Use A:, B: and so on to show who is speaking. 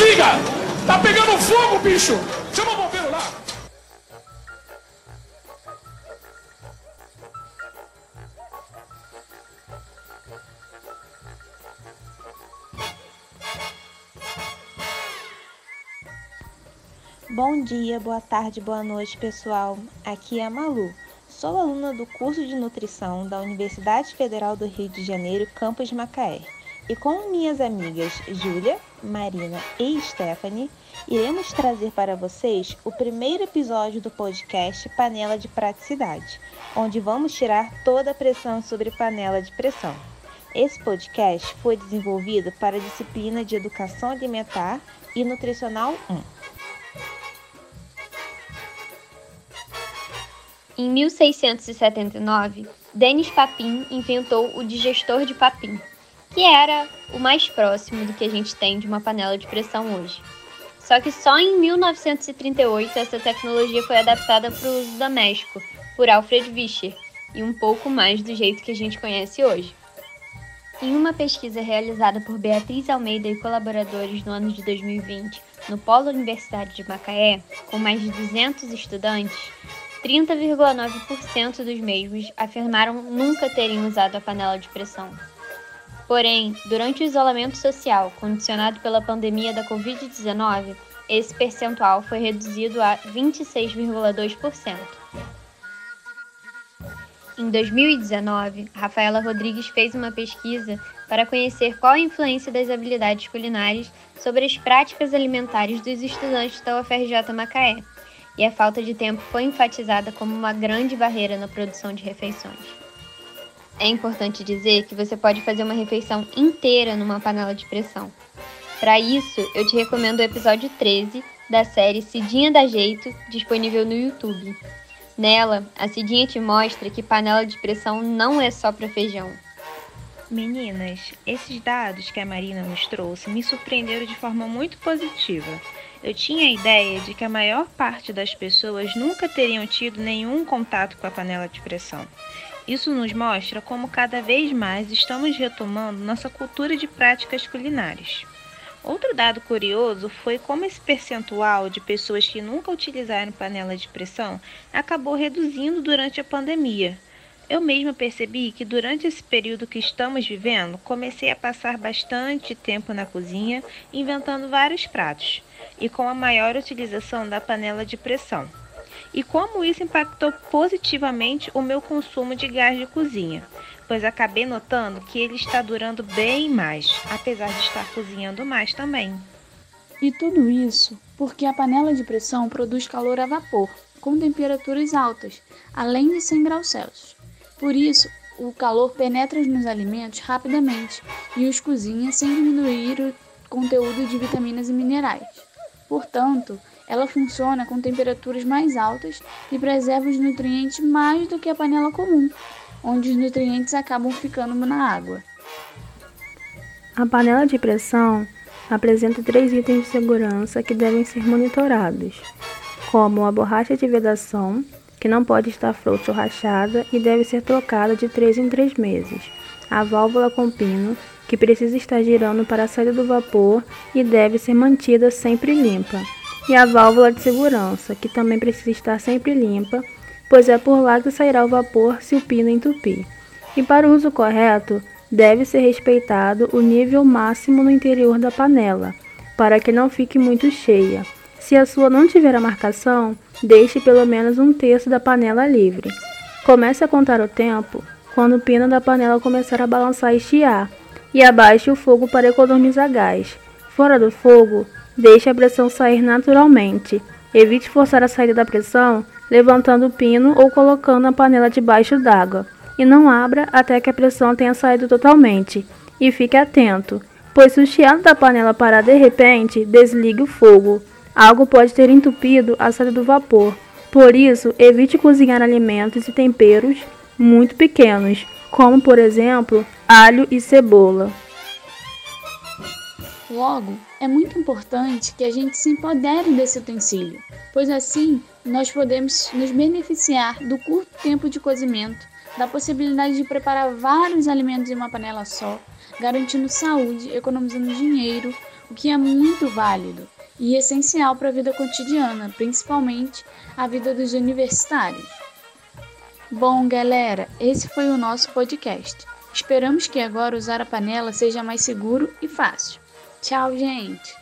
A: desliga! Tá pegando fogo, bicho! Chama o bombeiro lá!
B: Bom dia, boa tarde, boa noite, pessoal. Aqui é a Malu. Sou aluna do curso de nutrição da Universidade Federal do Rio de Janeiro, campus Macaé. E com minhas amigas Júlia, Marina e Stephanie, iremos trazer para vocês o primeiro episódio do podcast Panela de Praticidade, onde vamos tirar toda a pressão sobre panela de pressão. Esse podcast foi desenvolvido para a disciplina de Educação Alimentar e Nutricional 1.
C: Em 1679, Denis Papin inventou o digestor de Papin, que era o mais próximo do que a gente tem de uma panela de pressão hoje. Só que só em 1938 essa tecnologia foi adaptada para o uso doméstico por Alfred Vischer e um pouco mais do jeito que a gente conhece hoje. Em uma pesquisa realizada por Beatriz Almeida e colaboradores no ano de 2020 no Polo Universitário de Macaé, com mais de 200 estudantes, 30,9% dos mesmos afirmaram nunca terem usado a panela de pressão. Porém, durante o isolamento social condicionado pela pandemia da Covid-19, esse percentual foi reduzido a 26,2%. Em 2019, Rafaela Rodrigues fez uma pesquisa para conhecer qual a influência das habilidades culinárias sobre as práticas alimentares dos estudantes da UFRJ Macaé e a falta de tempo foi enfatizada como uma grande barreira na produção de refeições. É importante dizer que você pode fazer uma refeição inteira numa panela de pressão. Para isso, eu te recomendo o episódio 13 da série Cidinha da Jeito, disponível no YouTube. Nela, a Cidinha te mostra que panela de pressão não é só para feijão.
B: Meninas, esses dados que a Marina nos trouxe me surpreenderam de forma muito positiva. Eu tinha a ideia de que a maior parte das pessoas nunca teriam tido nenhum contato com a panela de pressão. Isso nos mostra como cada vez mais estamos retomando nossa cultura de práticas culinárias. Outro dado curioso foi como esse percentual de pessoas que nunca utilizaram panela de pressão acabou reduzindo durante a pandemia. Eu mesma percebi que durante esse período que estamos vivendo, comecei a passar bastante tempo na cozinha inventando vários pratos e com a maior utilização da panela de pressão. E como isso impactou positivamente o meu consumo de gás de cozinha, pois acabei notando que ele está durando bem mais, apesar de estar cozinhando mais também.
D: E tudo isso porque a panela de pressão produz calor a vapor, com temperaturas altas, além de 100 graus Celsius. Por isso, o calor penetra nos alimentos rapidamente e os cozinha sem diminuir o conteúdo de vitaminas e minerais. Portanto, ela funciona com temperaturas mais altas e preserva os nutrientes mais do que a panela comum, onde os nutrientes acabam ficando na água.
E: A panela de pressão apresenta três itens de segurança que devem ser monitorados, como a borracha de vedação, que não pode estar frouxa ou rachada e deve ser trocada de 3 em 3 meses, a válvula com pino, que precisa estar girando para a saída do vapor e deve ser mantida sempre limpa. E a válvula de segurança, que também precisa estar sempre limpa, pois é por lá que sairá o vapor se o pino entupir. E para o uso correto, deve ser respeitado o nível máximo no interior da panela, para que não fique muito cheia. Se a sua não tiver a marcação, deixe pelo menos um terço da panela livre. Comece a contar o tempo quando o pino da panela começar a balançar e chiar, e abaixe o fogo para economizar gás. Fora do fogo, deixe a pressão sair naturalmente. Evite forçar a saída da pressão levantando o pino ou colocando a panela debaixo d'água. E não abra até que a pressão tenha saído totalmente. E fique atento, pois se o chiado da panela parar de repente, desligue o fogo. Algo pode ter entupido a saída do vapor. Por isso, evite cozinhar alimentos e temperos muito pequenos, como por exemplo alho e cebola.
D: Logo, é muito importante que a gente se empodere desse utensílio, pois assim nós podemos nos beneficiar do curto tempo de cozimento, da possibilidade de preparar vários alimentos em uma panela só, garantindo saúde, economizando dinheiro, o que é muito válido e essencial para a vida cotidiana, principalmente a vida dos universitários. Bom, galera, esse foi o nosso podcast. Esperamos que agora usar a panela seja mais seguro e fácil. Tchau, gente!